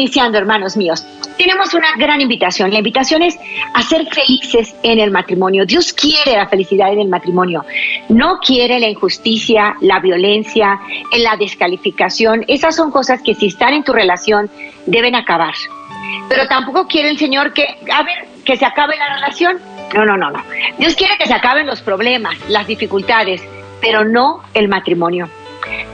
Iniciando, hermanos míos, tenemos una gran invitación. La invitación es a ser felices en el matrimonio. Dios quiere la felicidad en el matrimonio. No quiere la injusticia, la violencia, la descalificación. Esas son cosas que si están en tu relación deben acabar. Pero tampoco quiere el Señor que, a ver, que se acabe la relación. No, no, no, no. Dios quiere que se acaben los problemas, las dificultades, pero no el matrimonio.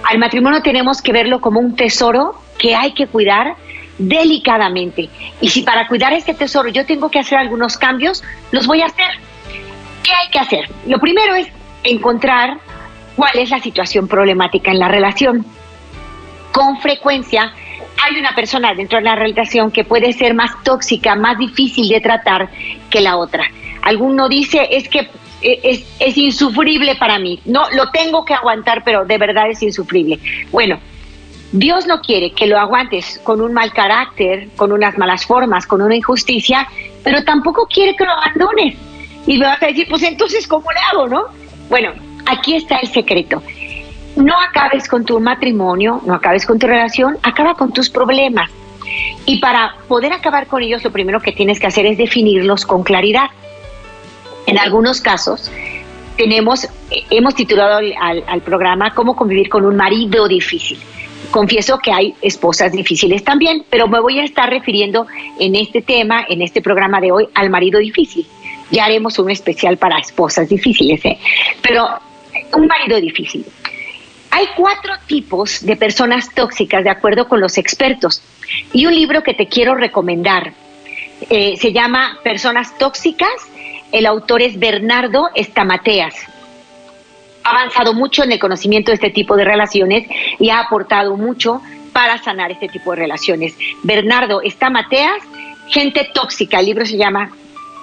Al matrimonio tenemos que verlo como un tesoro que hay que cuidar delicadamente. Y si para cuidar este tesoro yo tengo que hacer algunos cambios, los voy a hacer. ¿Qué hay que hacer? Lo primero es encontrar cuál es la situación problemática en la relación. Con frecuencia hay una persona dentro de la relación que puede ser más tóxica, más difícil de tratar que la otra. Alguno dice, es que e, es, es, insufrible para mí. No, lo tengo que aguantar, pero de verdad es insufrible. Bueno, Dios no quiere que lo aguantes con un mal carácter, con unas malas formas, con una injusticia, pero tampoco quiere que lo abandones. Y me vas a decir, pues entonces, ¿cómo le hago, no? Bueno, aquí está el secreto. No acabes con tu matrimonio, no acabes con tu relación, acaba con tus problemas. Y para poder acabar con ellos, lo primero que tienes que hacer es definirlos con claridad. En algunos casos, tenemos, hemos titulado al programa Cómo convivir con un marido difícil confieso que hay esposas difíciles también, pero me voy a estar refiriendo en este tema, en este programa de hoy, al marido difícil. Ya haremos un especial para esposas difíciles, ¿eh? pero un marido difícil. Hay cuatro tipos de personas tóxicas, de acuerdo con los expertos. Y un libro que te quiero recomendar eh, se llama Personas Tóxicas. El autor es Bernardo Estamateas ha avanzado mucho en el conocimiento de este tipo de relaciones y ha aportado mucho para sanar este tipo de relaciones. Bernardo está Mateas, Gente Tóxica, el libro se llama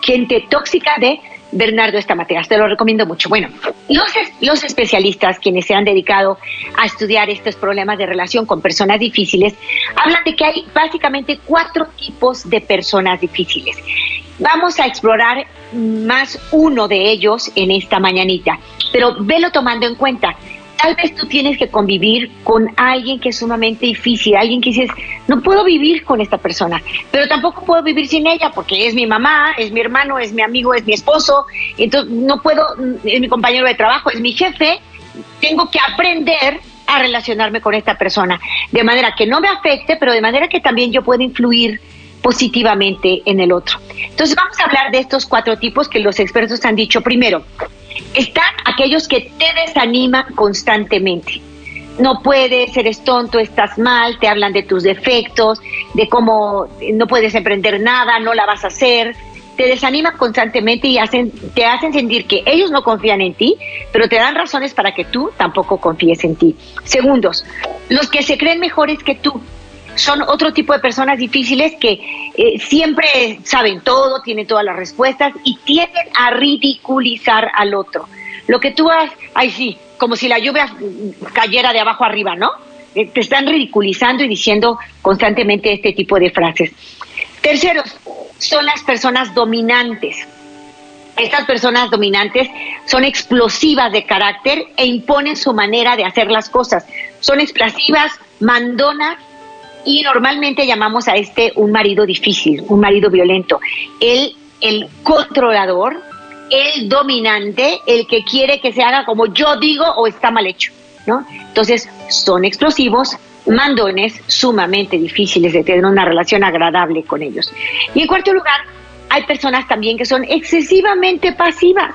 Gente Tóxica de Bernardo Estamateas, te lo recomiendo mucho. Bueno, los, los especialistas, quienes se han dedicado a estudiar estos problemas de relación con personas difíciles, hablan de que hay básicamente cuatro tipos de personas difíciles. Vamos a explorar más uno de ellos en esta mañanita, pero velo tomando en cuenta. Tal vez tú tienes que convivir con alguien que es sumamente difícil, alguien que dices, no puedo vivir con esta persona, pero tampoco puedo vivir sin ella porque es mi mamá, es mi hermano, es mi amigo, es mi esposo, entonces no puedo, es mi compañero de trabajo, es mi jefe, tengo que aprender a relacionarme con esta persona, de manera que no me afecte, pero de manera que también yo pueda influir positivamente en el otro. Entonces vamos a hablar de estos cuatro tipos que los expertos han dicho. Primero, están aquellos que te desaniman constantemente. No puedes, eres tonto, estás mal, te hablan de tus defectos, de cómo no puedes emprender nada, no la vas a hacer, te desaniman constantemente y hacen, te hacen sentir que ellos no confían en ti, pero te dan razones para que tú tampoco confíes en ti. Segundos, los que se creen mejores que tú, son otro tipo de personas difíciles que eh, siempre saben todo, tienen todas las respuestas y tienden a ridiculizar al otro. Lo que tú haces, ay sí, como si la lluvia cayera de abajo arriba, ¿no? Eh, te están ridiculizando y diciendo constantemente este tipo de frases. Terceros, son las personas dominantes. Estas personas dominantes son explosivas de carácter e imponen su manera de hacer las cosas. Son explosivas, mandonas y normalmente llamamos a este un marido difícil, un marido violento. El, el controlador, el dominante, el que quiere que se haga como yo digo o está mal hecho, ¿no? Entonces, son explosivos, mandones, sumamente difíciles de tener una relación agradable con ellos. Y en cuarto lugar, hay personas también que son excesivamente pasivas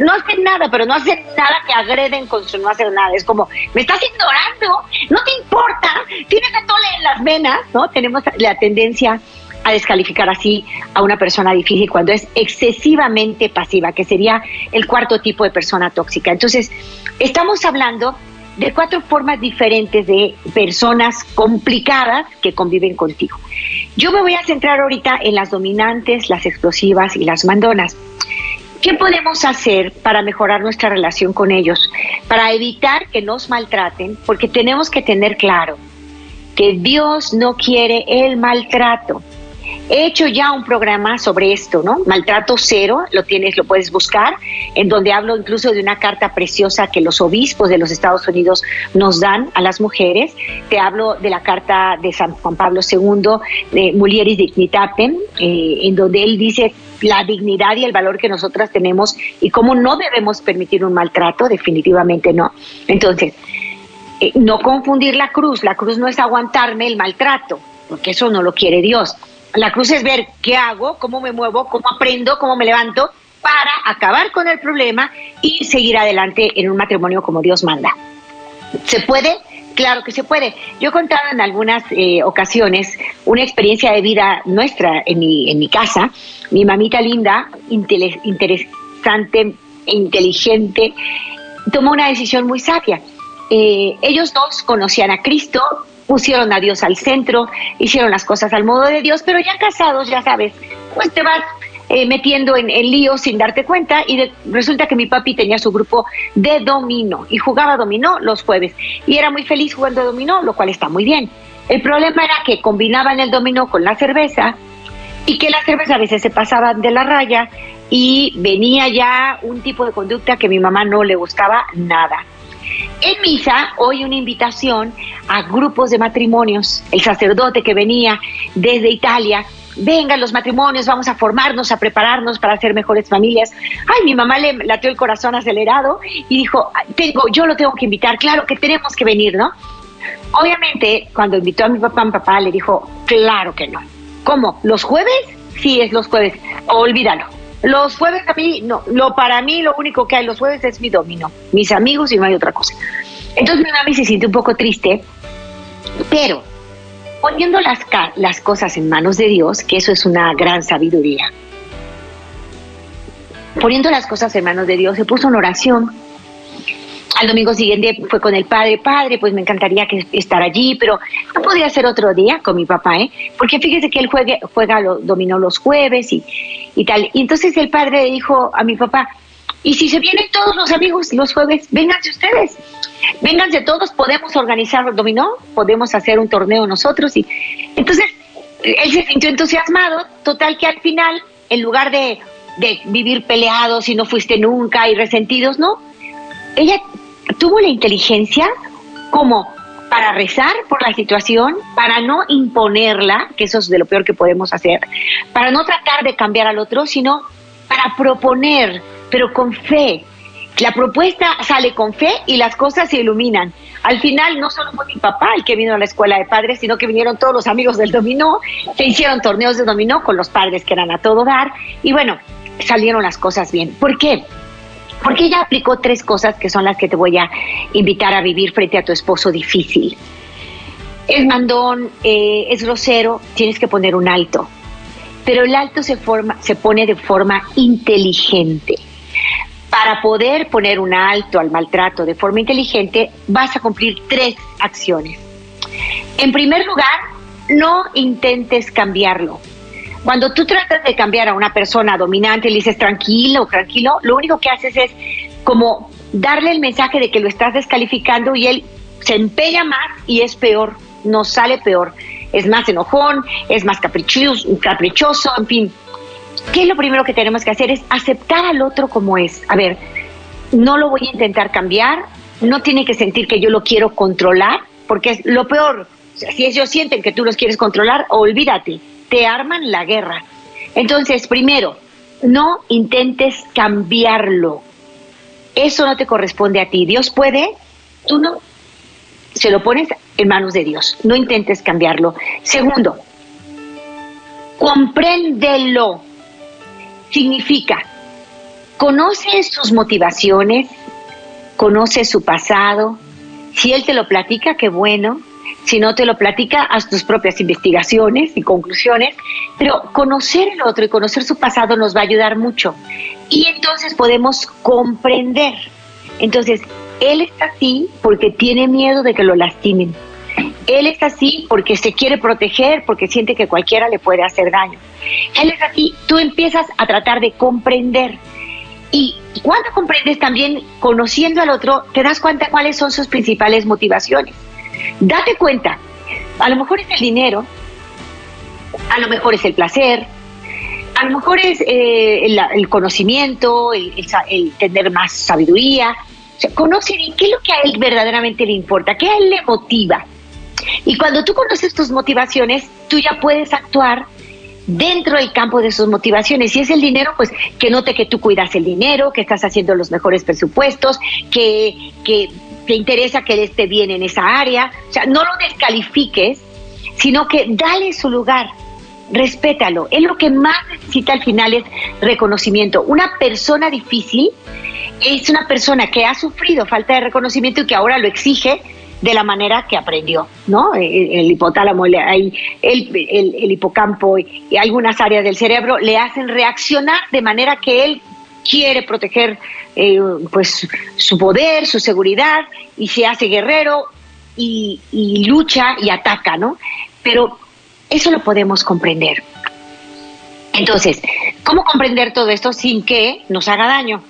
no hacen nada, pero no hacen nada que agreden con su no hacer nada. Es como, me estás ignorando, no te importa, tienes atole en las venas, ¿no? Tenemos la tendencia a descalificar así a una persona difícil cuando es excesivamente pasiva, que sería el cuarto tipo de persona tóxica. Entonces, estamos hablando de cuatro formas diferentes de personas complicadas que conviven contigo. Yo me voy a centrar ahorita en las dominantes, las explosivas y las mandonas. ¿Qué podemos hacer para mejorar nuestra relación con ellos? Para evitar que nos maltraten, porque tenemos que tener claro que Dios no quiere el maltrato. He hecho ya un programa sobre esto, ¿no? Maltrato cero, lo tienes, lo puedes buscar, en donde hablo incluso de una carta preciosa que los obispos de los Estados Unidos nos dan a las mujeres. Te hablo de la carta de San Juan Pablo II, de Mulieris Dignitatem, eh, en donde él dice la dignidad y el valor que nosotras tenemos y cómo no debemos permitir un maltrato, definitivamente no. Entonces, eh, no confundir la cruz, la cruz no es aguantarme el maltrato, porque eso no lo quiere Dios. La cruz es ver qué hago, cómo me muevo, cómo aprendo, cómo me levanto para acabar con el problema y seguir adelante en un matrimonio como Dios manda. ¿Se puede? Claro que se puede. Yo he contado en algunas eh, ocasiones una experiencia de vida nuestra en mi, en mi casa. Mi mamita linda, interesante, inteligente, tomó una decisión muy sabia. Eh, ellos dos conocían a Cristo, pusieron a Dios al centro, hicieron las cosas al modo de Dios, pero ya casados, ya sabes, pues te vas eh, metiendo en, el lío sin darte cuenta y resulta que mi papi tenía su grupo de dominó y jugaba dominó los jueves y era muy feliz jugando dominó, lo cual está muy bien. El problema era que combinaban el dominó con la cerveza y que la cerveza a veces se pasaban de la raya y venía ya un tipo de conducta que mi mamá no le gustaba nada. En misa, hoy una invitación a grupos de matrimonios. El sacerdote que venía desde Italia vengan los matrimonios, vamos a formarnos, a prepararnos para ser mejores familias. Ay, mi mamá le latió el corazón acelerado y dijo, tengo, yo lo tengo que invitar, claro que tenemos que venir, ¿no? Obviamente, cuando invitó a mi papá, mi papá le dijo, claro que no. ¿Cómo? ¿Los jueves? Sí, es los jueves. Olvídalo. Los jueves a mí, no, lo para mí lo único que hay los jueves es mi domino, mis amigos y no hay otra cosa. Entonces mi mami se siente un poco triste, pero poniendo las, las cosas en manos de Dios, que eso es una gran sabiduría, poniendo las cosas en manos de Dios, se puso en oración. Al domingo siguiente fue con el padre, padre, pues me encantaría que estar allí, pero no podía ser otro día con mi papá, ¿eh? Porque fíjese que él juegue, juega, lo, dominó los jueves y, y tal. Y entonces el padre dijo a mi papá, y si se vienen todos los amigos los jueves, vénganse ustedes, vénganse todos, podemos organizar dominó, podemos hacer un torneo nosotros. Y entonces él se sintió entusiasmado, total que al final, en lugar de, de vivir peleados y no fuiste nunca y resentidos, no, ella tuvo la inteligencia como para rezar por la situación, para no imponerla, que eso es de lo peor que podemos hacer, para no tratar de cambiar al otro, sino para proponer, pero con fe. La propuesta sale con fe y las cosas se iluminan. Al final no solo fue mi papá el que vino a la escuela de padres, sino que vinieron todos los amigos del dominó, se hicieron torneos de dominó con los padres que eran a todo dar y bueno, salieron las cosas bien. ¿Por qué? Porque ella aplicó tres cosas que son las que te voy a invitar a vivir frente a tu esposo difícil. Es mandón, eh, es grosero, tienes que poner un alto. Pero el alto se, forma, se pone de forma inteligente. Para poder poner un alto al maltrato de forma inteligente, vas a cumplir tres acciones. En primer lugar, no intentes cambiarlo. Cuando tú tratas de cambiar a una persona dominante, le dices tranquilo, tranquilo, lo único que haces es como darle el mensaje de que lo estás descalificando y él se empeña más y es peor, nos sale peor. Es más enojón, es más caprichoso, caprichoso, en fin. ¿Qué es lo primero que tenemos que hacer? Es aceptar al otro como es. A ver, no lo voy a intentar cambiar, no tiene que sentir que yo lo quiero controlar, porque es lo peor. si ellos sienten que tú los quieres controlar, olvídate te arman la guerra. Entonces, primero, no intentes cambiarlo. Eso no te corresponde a ti. Dios puede, tú no. Se lo pones en manos de Dios. No intentes cambiarlo. Segundo, compréndelo. Significa, conoce sus motivaciones, conoce su pasado. Si él te lo platica, qué bueno. Si no te lo platica, haz tus propias investigaciones y conclusiones, pero conocer el otro y conocer su pasado nos va a ayudar mucho. Y entonces podemos comprender. Entonces, él está así porque tiene miedo de que lo lastimen. Él es así porque se quiere proteger, porque siente que cualquiera le puede hacer daño. Él es así, tú empiezas a tratar de comprender. Y cuando comprendes también, conociendo al otro, te das cuenta cuáles son sus principales motivaciones. Date cuenta, a lo mejor es el dinero, a lo mejor es el placer, a lo mejor es eh, el, conocimiento, el, tener más sabiduría. O sea, conoce qué es lo que a él verdaderamente le importa, qué a él le motiva. Y cuando tú conoces tus motivaciones, tú ya puedes actuar dentro del campo de sus motivaciones. Si es el dinero, pues que note que tú cuidas el dinero, que estás haciendo los mejores presupuestos, que, que te interesa que él esté bien en esa área. O sea, no lo descalifiques, sino que dale su lugar, respétalo. Él lo que más necesita al final es reconocimiento. Una persona difícil es una persona que ha sufrido falta de reconocimiento y que ahora lo exige de la manera que aprendió, ¿no? El, hipotálamo, el, el, hipocampo y algunas áreas del cerebro le hacen reaccionar de manera que él quiere proteger eh, pues su poder, su seguridad y se hace guerrero y, y lucha y ataca, ¿no? Pero eso lo podemos comprender. Entonces, ¿cómo comprender todo esto sin que nos haga daño?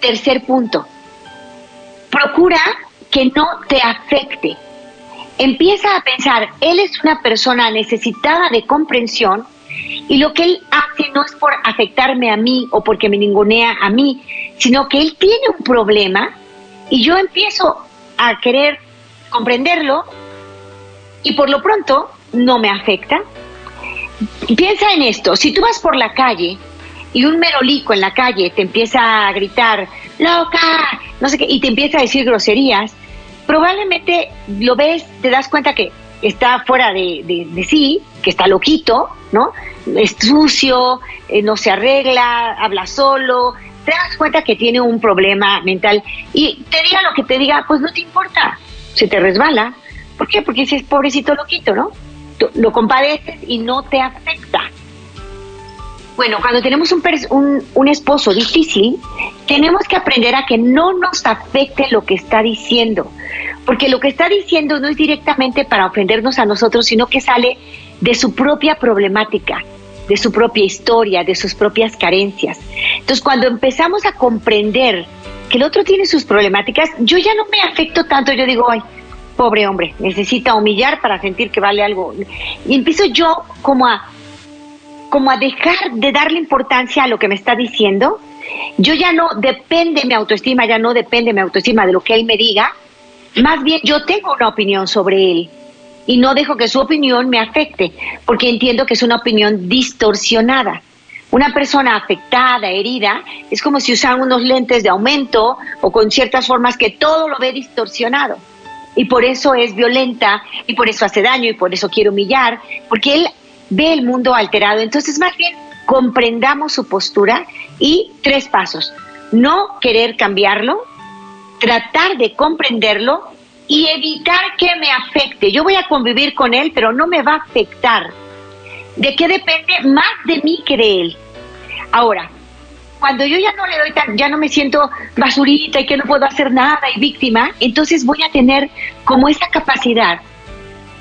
Tercer punto, procura que no te afecte. Empieza a pensar, él es una persona necesitada de comprensión y lo que él hace no es por afectarme a mí o porque me ningunea a mí, sino que él tiene un problema y yo empiezo a querer comprenderlo y por lo pronto no me afecta. Piensa en esto, si tú vas por la calle y un merolico en la calle te empieza a gritar, loca, no sé qué, y te empieza a decir groserías, probablemente lo ves, te das cuenta que está fuera de, sí, que está loquito, ¿no? Es sucio, eh, no se arregla, habla solo, te das cuenta que tiene un problema mental y te diga lo que te diga, pues no te importa, se te resbala. ¿Por qué? Porque ese es pobrecito loquito, ¿no? Lo compadeces y no te afecta. Bueno, cuando tenemos un, un, esposo difícil, tenemos que aprender a que no nos afecte lo que está diciendo, porque lo que está diciendo no es directamente para ofendernos a nosotros, sino que sale de su propia problemática, de su propia historia, de sus propias carencias. Entonces, cuando empezamos a comprender que el otro tiene sus problemáticas, yo ya no me afecto tanto, yo digo, ay, pobre hombre, necesita humillar para sentir que vale algo. Y empiezo yo como a como a dejar de darle importancia a lo que me está diciendo. Yo ya no depende mi autoestima, ya no depende mi autoestima de lo que él me diga. Más bien yo tengo una opinión sobre él y no dejo que su opinión me afecte, porque entiendo que es una opinión distorsionada. Una persona afectada, herida, es como si usara unos lentes de aumento o con ciertas formas que todo lo ve distorsionado. Y por eso es violenta, y por eso hace daño, y por eso quiere humillar, porque él ve el mundo alterado. Entonces, más bien, comprendamos su postura y tres pasos. No querer cambiarlo, tratar de comprenderlo y evitar que me afecte. Yo voy a convivir con él, pero no me va a afectar. ¿De qué depende más de mí que de él? Ahora, cuando yo ya no le doy tan, ya no me siento basurita y que no puedo hacer nada y víctima, entonces voy a tener como esa capacidad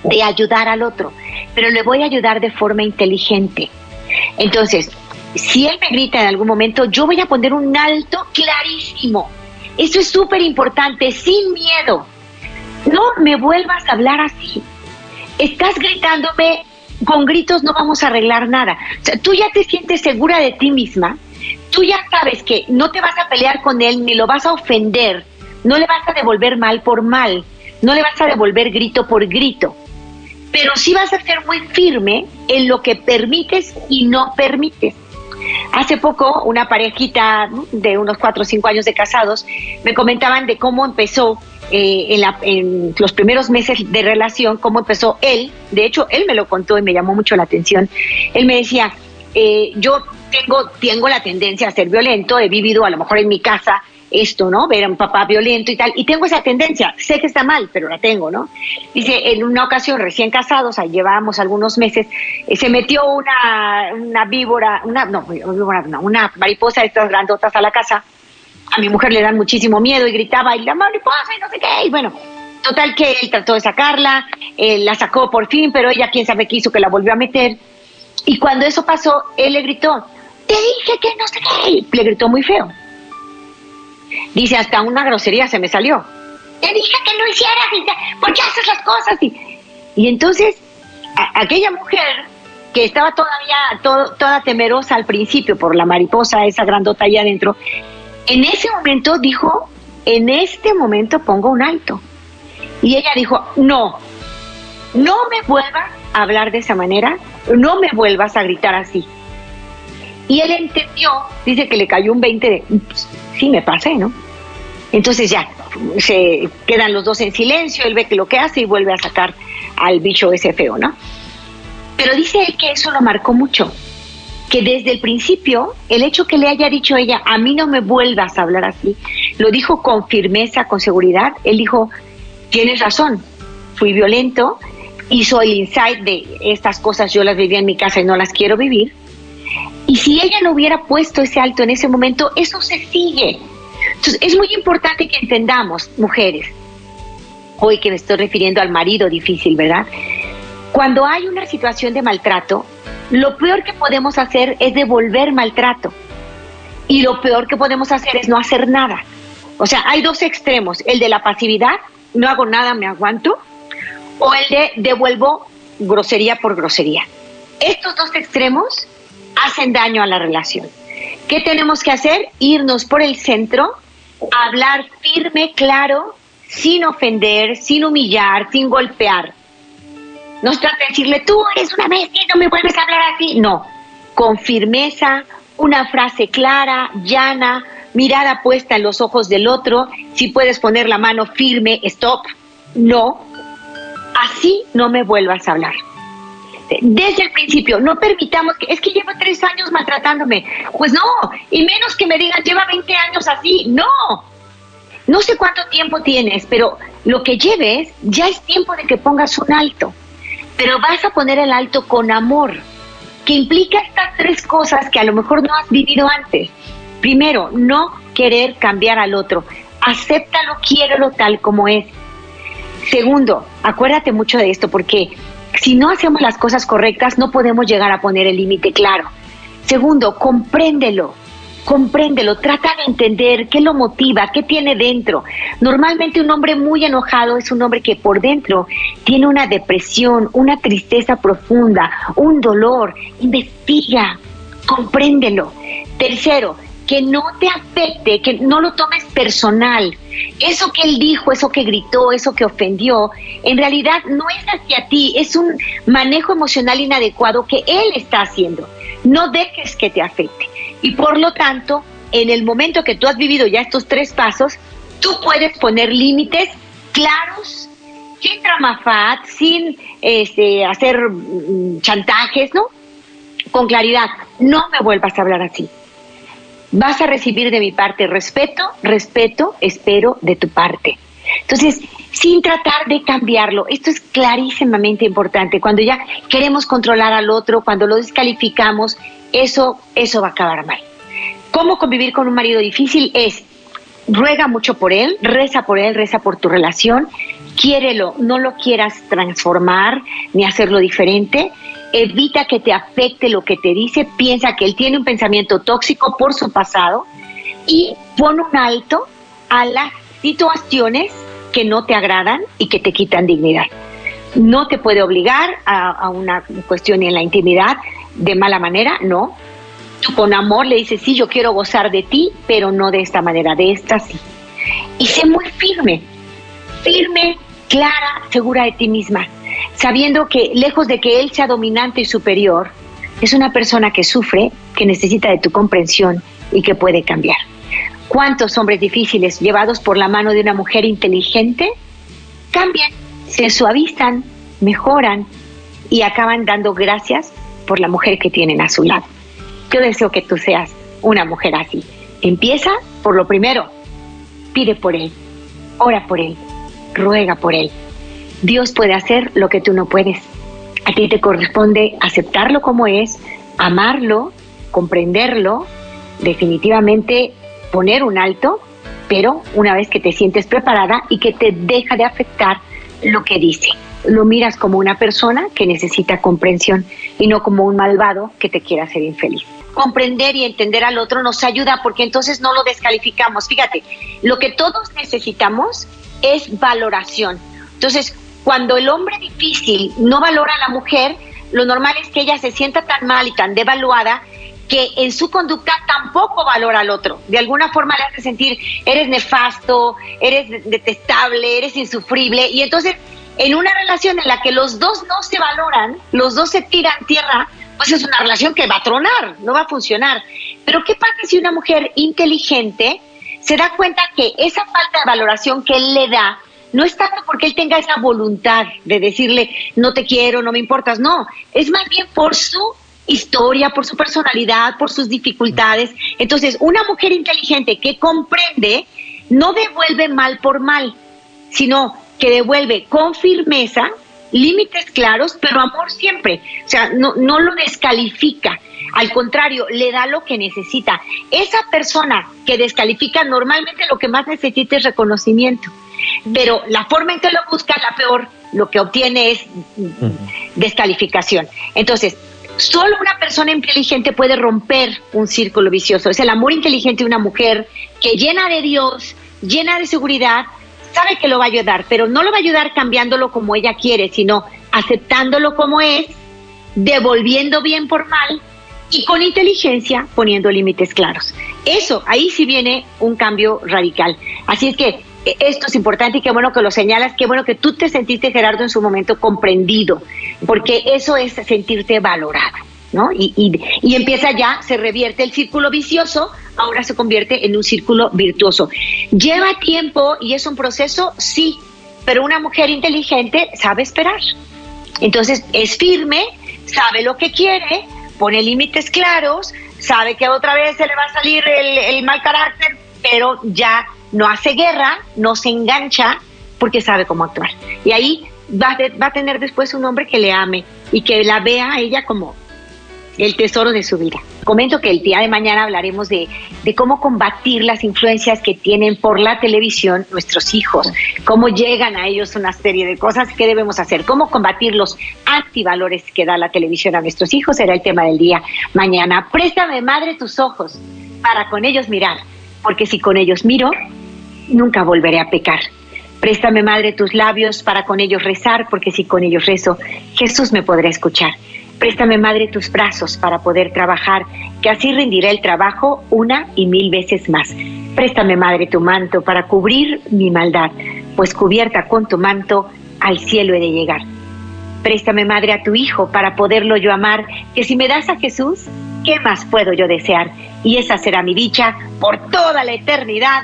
de ayudar al otro, pero le voy a ayudar de forma inteligente. Entonces, si él me grita en algún momento, yo voy a poner un alto clarísimo. Eso es súper importante, sin miedo. No me vuelvas a hablar así. Estás gritándome, con gritos no vamos a arreglar nada. O sea, tú ya te sientes segura de ti misma, tú ya sabes que no te vas a pelear con él ni lo vas a ofender, no le vas a devolver mal por mal, no le vas a devolver grito por grito pero sí vas a ser muy firme en lo que permites y no permites. Hace poco una parejita de unos cuatro o cinco años de casados me comentaban de cómo empezó eh, en, los primeros meses de relación, cómo empezó él. De hecho, él me lo contó y me llamó mucho la atención. Él me decía, eh, yo tengo, tengo la tendencia a ser violento, he vivido a lo mejor en mi casa esto, ¿no? Ver a un papá violento y tal. Y tengo esa tendencia, sé que está mal, pero la tengo, ¿no? Dice, en una ocasión recién casados, ahí llevábamos algunos meses, eh, se metió una, una víbora, una, no, una mariposa de estas grandotas a la casa a mi mujer le dan muchísimo miedo y gritaba, y la mariposa, y no sé qué, y bueno, total que él trató de sacarla, la sacó por fin, pero ella quién sabe qué hizo, que la volvió a meter. Y cuando eso pasó, él le gritó, te dije que no sé qué, le gritó muy feo. Dice, hasta una grosería se me salió. Te dije que no hicieras, ¿por qué haces las cosas? Y, y entonces, aquella mujer que estaba todavía toda temerosa al principio por la mariposa, esa grandota ahí adentro, en ese momento dijo, en este momento pongo un alto. Y ella dijo, no, no me vuelvas a hablar de esa manera, no me vuelvas a gritar así. Y él entendió, dice que le cayó un 20 de, sí me pasé, ¿no? Entonces ya, se quedan los dos en silencio, él ve que lo que hace y vuelve a sacar al bicho ese feo, ¿no? Pero dice él que eso lo marcó mucho, que desde el principio el hecho que le haya dicho ella, a mí no me vuelvas a hablar así, lo dijo con firmeza, con seguridad, él dijo, tienes razón, fui violento, hizo el insight de estas cosas yo las vivía en mi casa y no las quiero vivir. Y si ella no hubiera puesto ese alto en ese momento, eso se sigue. Entonces es muy importante que entendamos, mujeres, hoy que me estoy refiriendo al marido difícil, ¿verdad? Cuando hay una situación de maltrato, lo peor que podemos hacer es devolver maltrato. Y lo peor que podemos hacer es no hacer nada. O sea, hay dos extremos, el de la pasividad, no hago nada, me aguanto, o el de devuelvo grosería por grosería. Estos dos extremos hacen daño a la relación. ¿Qué tenemos que hacer? Irnos por el centro, hablar firme, claro, sin ofender, sin humillar, sin golpear. No se trata de decirle, tú eres una bestia no me vuelves a hablar así. No, con firmeza, una frase clara, llana, mirada puesta en los ojos del otro. Si puedes poner la mano firme, stop, no. Así no me vuelvas a hablar. Desde el principio, no permitamos que, es que lleva tres años maltratándome. Pues no, y menos que me digan, lleva 20 años así. No, no sé cuánto tiempo tienes, pero lo que lleves, ya es tiempo de que pongas un alto. Pero vas a poner el alto con amor, que implica estas tres cosas que a lo mejor no has vivido antes. Primero, no querer cambiar al otro. Acéptalo, quiérelo tal como es. Segundo, acuérdate mucho de esto porque si no hacemos las cosas correctas no podemos llegar a poner el límite claro. Segundo, compréndelo compréndelo, trata de entender qué lo motiva, qué tiene dentro. Normalmente un hombre muy enojado es un hombre que por dentro tiene una depresión, una tristeza profunda, un dolor. Investiga, compréndelo. Tercero, que no te afecte, que no lo tomes personal. Eso que él dijo, eso que gritó, eso que ofendió, en realidad no es hacia ti, es un manejo emocional inadecuado que él está haciendo. No dejes que te afecte. Y por lo tanto, en el momento que tú has vivido ya estos tres pasos, tú puedes poner límites claros, sin tramafat, sin este, hacer mm, chantajes, ¿no? Con claridad, no me vuelvas a hablar así. Vas a recibir de mi parte respeto, respeto, espero de tu parte. Entonces, sin tratar de cambiarlo, esto es clarísimamente importante. Cuando ya queremos controlar al otro, cuando lo descalificamos, eso, eso va a acabar mal. ¿Cómo convivir con un marido difícil? Es ruega mucho por él, reza por él, reza por tu relación, quiérelo, no lo quieras transformar ni hacerlo diferente, evita que te afecte lo que te dice, piensa que él tiene un pensamiento tóxico por su pasado y pon un alto a las situaciones que no te agradan y que te quitan dignidad. No te puede obligar a, una cuestión en la intimidad, de mala manera, no. Tú con amor le dices, sí, yo quiero gozar de ti, pero no de esta manera, de esta sí. Y sé muy firme, firme, clara, segura de ti misma, sabiendo que lejos de que él sea dominante y superior, es una persona que sufre, que necesita de tu comprensión y que puede cambiar. ¿Cuántos hombres difíciles llevados por la mano de una mujer inteligente cambian, se suavizan, mejoran y acaban dando gracias por la mujer que tienen a su lado. Yo deseo que tú seas una mujer así. Empieza por lo primero, pide por él, ora por él, ruega por él. Dios puede hacer lo que tú no puedes. A ti te corresponde aceptarlo como es, amarlo, comprenderlo, definitivamente poner un alto, pero una vez que te sientes preparada y que te deja de afectar lo que dice. Lo miras como una persona que necesita comprensión y no como un malvado que te quiera hacer infeliz. Comprender y entender al otro nos ayuda porque entonces no lo descalificamos. Fíjate, lo que todos necesitamos es valoración. Entonces, cuando el hombre difícil no valora a la mujer, lo normal es que ella se sienta tan mal y tan devaluada que en su conducta tampoco valora al otro. De alguna forma le hace sentir, eres nefasto, eres detestable, eres insufrible. Y entonces, en una relación en la que los dos no se valoran, los dos se tiran tierra, pues es una relación que va a tronar, no va a funcionar. Pero ¿qué pasa si una mujer inteligente se da cuenta que esa falta de valoración que él le da no es tanto porque él tenga esa voluntad de decirle no te quiero, no me importas, no, es más bien por su historia, por su personalidad, por sus dificultades. Entonces, una mujer inteligente que comprende no devuelve mal por mal, sino que devuelve con firmeza límites claros, pero amor siempre. O sea, no, no lo descalifica. Al contrario, le da lo que necesita. Esa persona que descalifica normalmente lo que más necesita es reconocimiento. Pero la forma en que lo busca, la peor, lo que obtiene es descalificación. Entonces, Solo una persona inteligente puede romper un círculo vicioso. Es el amor inteligente de una mujer que llena de Dios, llena de seguridad, sabe que lo va a ayudar, pero no lo va a ayudar cambiándolo como ella quiere, sino aceptándolo como es, devolviendo bien por mal y con inteligencia poniendo límites claros. Eso, ahí sí viene un cambio radical. Así es que esto es importante y qué bueno que lo señalas, qué bueno que tú te sentiste, Gerardo, en su momento comprendido, porque eso es sentirte valorada, ¿no? Y, y, empieza ya, se revierte el círculo vicioso, ahora se convierte en un círculo virtuoso. ¿Lleva tiempo y es un proceso? Sí, pero una mujer inteligente sabe esperar. Entonces es firme, sabe lo que quiere, pone límites claros, sabe que otra vez se le va a salir el, el mal carácter, pero ya no hace guerra, no se engancha porque sabe cómo actuar. Y ahí va, a tener después un hombre que le ame y que la vea a ella como el tesoro de su vida. Comento que el día de mañana hablaremos de, de, cómo combatir las influencias que tienen por la televisión nuestros hijos, cómo llegan a ellos una serie de cosas que debemos hacer, cómo combatir los antivalores que da la televisión a nuestros hijos, será el tema del día mañana. Préstame, madre, tus ojos para con ellos mirar, porque si con ellos miro, nunca volveré a pecar. Préstame, Madre, tus labios para con ellos rezar, porque si con ellos rezo, Jesús me podrá escuchar. Préstame, Madre, tus brazos para poder trabajar, que así rendiré el trabajo una y mil veces más. Préstame, Madre, tu manto para cubrir mi maldad, pues cubierta con tu manto al cielo he de llegar. Préstame, Madre, a tu Hijo para poderlo yo amar, que si me das a Jesús, ¿qué más puedo yo desear? Y esa será mi dicha por toda la eternidad.